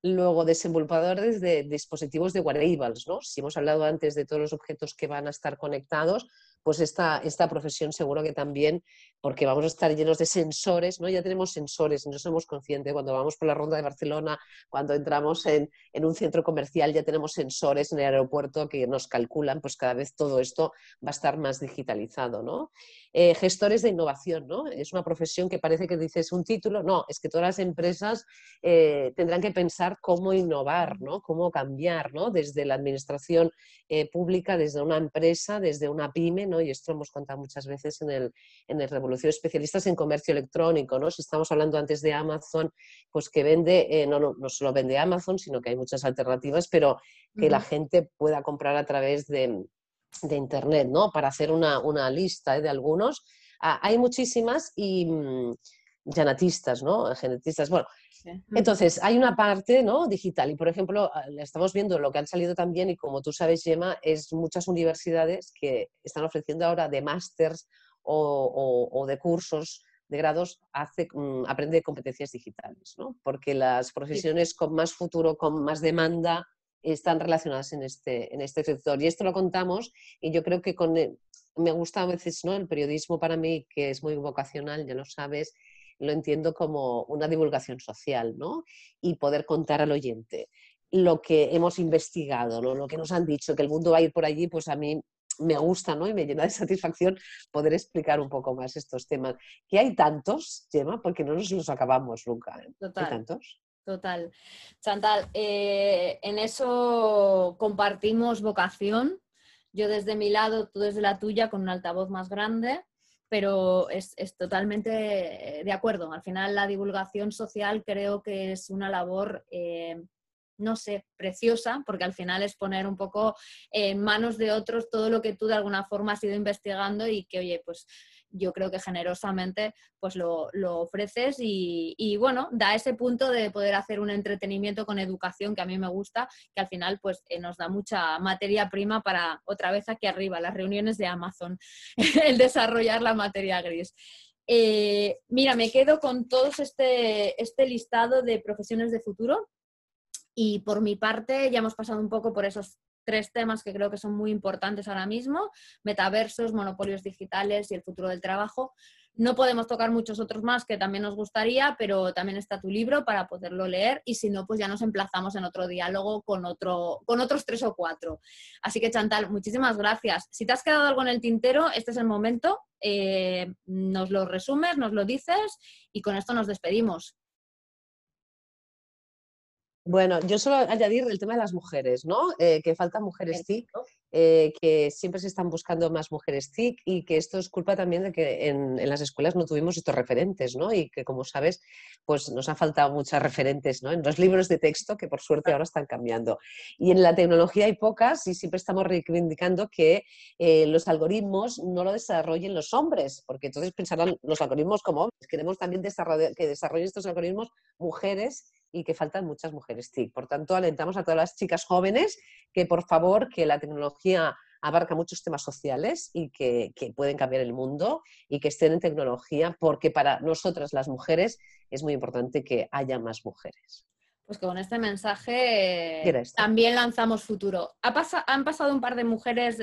Luego, desenvolvedores de dispositivos de wearables, ¿no? Si hemos hablado antes de todos los objetos que van a estar conectados, pues esta, esta profesión seguro que también, porque vamos a estar llenos de sensores, ¿no? Ya tenemos sensores, no somos conscientes. Cuando vamos por la ronda de Barcelona, cuando entramos en, en un centro comercial, ya tenemos sensores en el aeropuerto que nos calculan, pues cada vez todo esto va a estar más digitalizado, ¿no? Eh, gestores de innovación, ¿no? Es una profesión que parece que dices un título, no, es que todas las empresas eh, tendrán que pensar cómo innovar, ¿no? cómo cambiar, ¿no? desde la administración eh, pública, desde una empresa, desde una pyme, ¿no? y esto lo hemos contado muchas veces en el, en el Revolución, especialistas en comercio electrónico, ¿no? si estamos hablando antes de Amazon, pues que vende, eh, no, no, no solo vende Amazon, sino que hay muchas alternativas, pero que la gente pueda comprar a través de, de Internet, ¿no? Para hacer una, una lista ¿eh? de algunos. Ah, hay muchísimas y mm, genetistas, ¿no? Genetistas. Bueno, Sí. entonces hay una parte ¿no? digital y, por ejemplo, estamos viendo lo que han salido también y como tú sabes, Gemma, es muchas universidades que están ofreciendo ahora de másters o, o- o de cursos de grados hace, mm, aprende competencias digitales, ¿no? porque las profesiones con más futuro, con más demanda, están relacionadas en este, en este sector. Y esto lo contamos y yo creo que con me gusta a veces ¿no? el periodismo para mí, que es muy vocacional, ya lo sabes, lo entiendo como una divulgación social, ¿no? Y poder contar al oyente lo que hemos investigado, ¿no? Lo que nos han dicho, que el mundo va a ir por allí, pues a mí me gusta, ¿no? Y me llena de *laughs* satisfacción poder explicar un poco más estos temas. Que hay tantos, Gemma, porque no nos los acabamos nunca. ¿eh? Hay Total. tantos. Total. Chantal, eh, en eso compartimos vocación. Yo desde mi lado, tú desde la tuya, con un altavoz más grande, pero es, es totalmente de acuerdo. Al final, la divulgación social creo que es una labor, eh, no sé, preciosa, porque al final es poner un poco en manos de otros todo lo que tú de alguna forma has ido investigando y que, oye, pues yo creo que generosamente pues lo, lo ofreces y, y, bueno, da ese punto de poder hacer un entretenimiento con educación que a mí me gusta, que al final pues eh, nos da mucha materia prima para otra vez aquí arriba, las reuniones de Amazon, *laughs* el desarrollar la materia gris. Eh, mira, me quedo con todos este, este listado de profesiones de futuro y por mi parte ya hemos pasado un poco por esos tres temas que creo que son muy importantes ahora mismo, metaversos, monopolios digitales y el futuro del trabajo. No podemos tocar muchos otros más que también nos gustaría, pero también está tu libro para poderlo leer y si no, pues ya nos emplazamos en otro diálogo con, otro, con otros tres o cuatro. Así que Chantal, muchísimas gracias. Si te has quedado algo en el tintero, este es el momento. Eh, nos lo resumes, nos lo dices y con esto nos despedimos. Bueno, yo solo añadir el tema de las mujeres, ¿no? Eh, que faltan mujeres TIC, eh, que siempre se están buscando más mujeres TIC y que esto es culpa también de que en, las escuelas no tuvimos estos referentes, ¿no? Y que, como sabes, pues nos han faltado muchas referentes, ¿no? En los libros de texto, que por suerte ahora están cambiando. Y en la tecnología hay pocas y siempre estamos reivindicando que eh, los algoritmos no lo desarrollen los hombres, porque entonces pensarán los algoritmos como hombres. Queremos también que desarrollen estos algoritmos mujeres y que faltan muchas mujeres TIC. Por tanto, alentamos a todas las chicas jóvenes que por favor, que la tecnología abarca muchos temas sociales y que, pueden cambiar el mundo y que estén en tecnología, porque para nosotras las mujeres es muy importante que haya más mujeres. Pues con este mensaje también lanzamos futuro. han pasado un par de mujeres,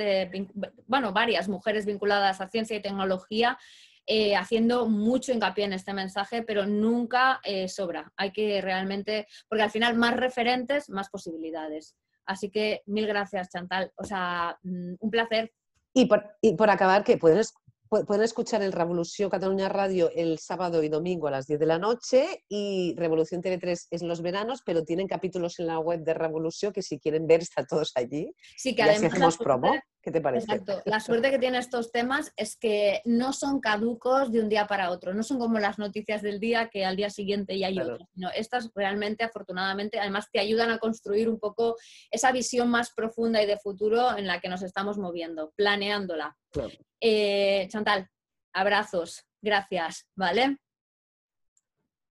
bueno, varias mujeres vinculadas a ciencia y tecnología eh, haciendo mucho hincapié en este mensaje, pero nunca eh, sobra. Hay que realmente, porque al final más referentes, más posibilidades. Así que mil gracias, Chantal. O sea, mm, un placer. Y por, y por acabar, que puedes pueden escuchar el Revolución Cataluña Radio el sábado y domingo a las 10 de la noche y Revolución TV3 es en los veranos, pero tienen capítulos en la web de Revolución que si quieren ver están todos allí. Sí, que además hacemos promo. ¿Qué te parece? Exacto. La suerte que tienen estos temas es que no son caducos de un día para otro, no son como las noticias del día que al día siguiente ya hay otras, sino estas realmente, afortunadamente, además te ayudan a construir un poco esa visión más profunda y de futuro en la que nos estamos moviendo, planeándola. Eh, Chantal, abrazos, gracias, ¿vale?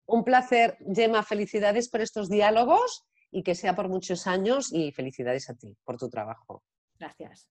Un placer, Gemma, felicidades por estos diálogos y que sea por muchos años y felicidades a ti por tu trabajo. Gracias.